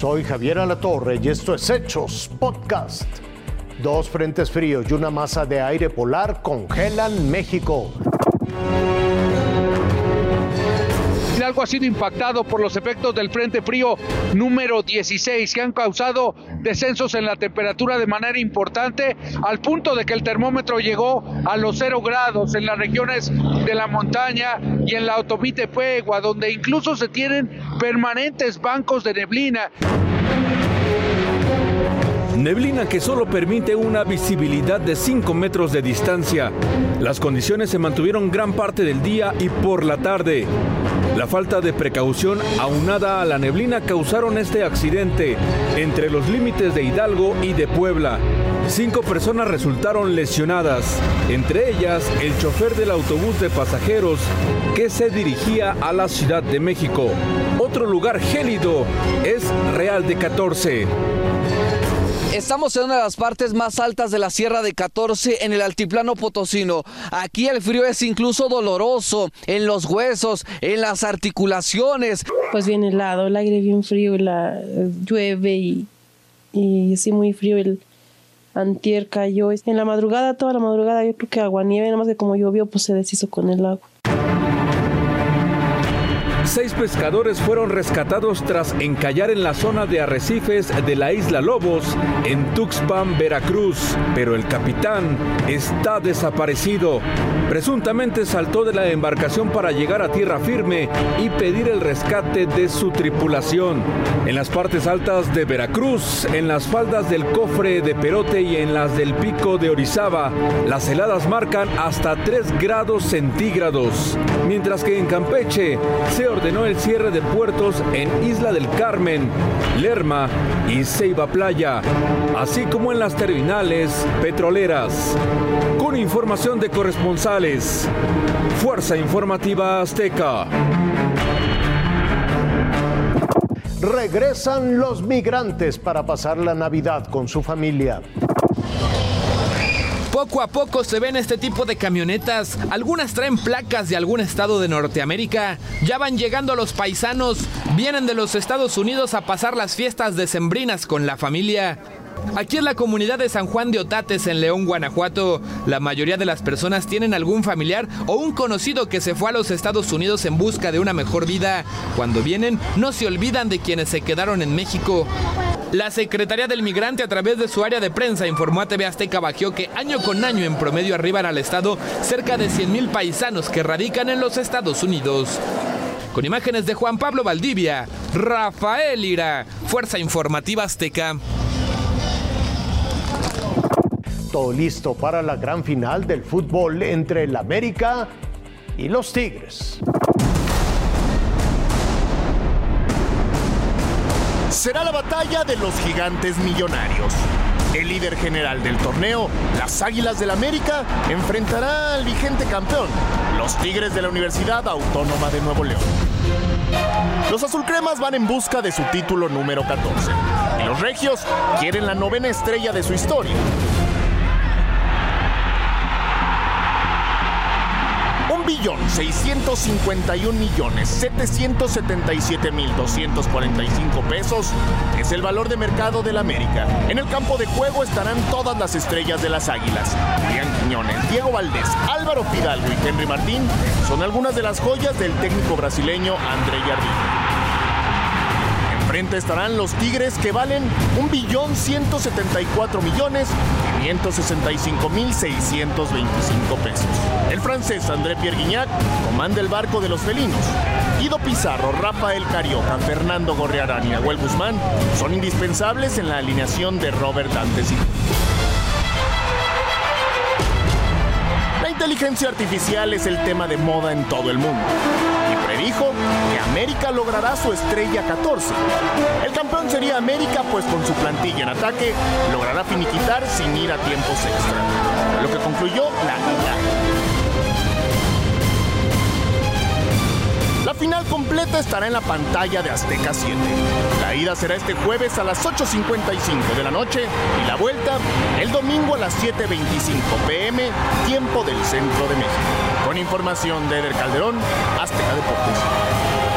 Soy Javier Alatorre y esto es Hechos Podcast. Dos frentes fríos y una masa de aire polar congelan México. Hidalgo ha sido impactado por los efectos del Frente Frío número 16 que han causado descensos en la temperatura de manera importante al punto de que el termómetro llegó a los 0 grados en las regiones de la montaña y en la autovía Pegua, donde incluso se tienen permanentes bancos de neblina. Neblina que solo permite una visibilidad de 5 metros de distancia. Las condiciones se mantuvieron gran parte del día y por la tarde. La falta de precaución aunada a la neblina causaron este accidente entre los límites de Hidalgo y de Puebla. Cinco personas resultaron lesionadas, entre ellas el chofer del autobús de pasajeros que se dirigía a la Ciudad de México. Otro lugar gélido es Real de 14. Estamos en una de las partes más altas de la Sierra de 14 en el altiplano potosino. Aquí el frío es incluso doloroso en los huesos, en las articulaciones. Pues bien helado, el aire bien frío, la llueve y, y sí muy frío. El antier cayó en la madrugada, toda la madrugada, yo creo que agua nieve, nada más que como llovió, pues se deshizo con el agua. Seis pescadores fueron rescatados tras encallar en la zona de arrecifes de la isla Lobos, en Tuxpan, Veracruz, pero el capitán está desaparecido. Presuntamente saltó de la embarcación para llegar a tierra firme y pedir el rescate de su tripulación. En las partes altas de Veracruz, en las faldas del cofre de Perote y en las del pico de Orizaba, las heladas marcan hasta 3 grados centígrados, mientras que en Campeche se el cierre de puertos en Isla del Carmen, Lerma y Ceiba Playa, así como en las terminales petroleras. Con información de corresponsales, Fuerza Informativa Azteca. Regresan los migrantes para pasar la Navidad con su familia. Poco a poco se ven este tipo de camionetas. Algunas traen placas de algún estado de Norteamérica. Ya van llegando los paisanos. Vienen de los Estados Unidos a pasar las fiestas decembrinas con la familia. Aquí en la comunidad de San Juan de Otates, en León, Guanajuato, la mayoría de las personas tienen algún familiar o un conocido que se fue a los Estados Unidos en busca de una mejor vida. Cuando vienen, no se olvidan de quienes se quedaron en México. La Secretaría del Migrante a través de su área de prensa informó a TV Azteca Bajío que año con año en promedio arriban al estado cerca de 100.000 paisanos que radican en los Estados Unidos. Con imágenes de Juan Pablo Valdivia, Rafael Ira, Fuerza Informativa Azteca. Todo listo para la gran final del fútbol entre el América y los Tigres. Será la batalla de los gigantes millonarios. El líder general del torneo, las Águilas del América, enfrentará al vigente campeón, los Tigres de la Universidad Autónoma de Nuevo León. Los azulcremas van en busca de su título número 14 y los regios quieren la novena estrella de su historia. Un billón 651 millones 777 mil 245 pesos es el valor de mercado del América. En el campo de juego estarán todas las estrellas de las Águilas. Julián Quiñones, Diego Valdés, Álvaro Fidalgo y Henry Martín son algunas de las joyas del técnico brasileño André Jardín. Estarán los Tigres que valen 1.174 millones 565 mil 625 pesos. El francés André Pierre Guignac comanda el barco de los felinos. Guido Pizarro, Rafael Carioca, Fernando Gorriarán y Nahuel Guzmán son indispensables en la alineación de Robert Dantes. La inteligencia artificial es el tema de moda en todo el mundo predijo que América logrará su estrella 14. El campeón sería América, pues con su plantilla en ataque logrará finiquitar sin ir a tiempos extra. Lo que concluyó la ida. Completa estará en la pantalla de Azteca 7. La ida será este jueves a las 8.55 de la noche y la vuelta el domingo a las 7.25 pm, tiempo del centro de México. Con información de Eder Calderón, Azteca Deportes.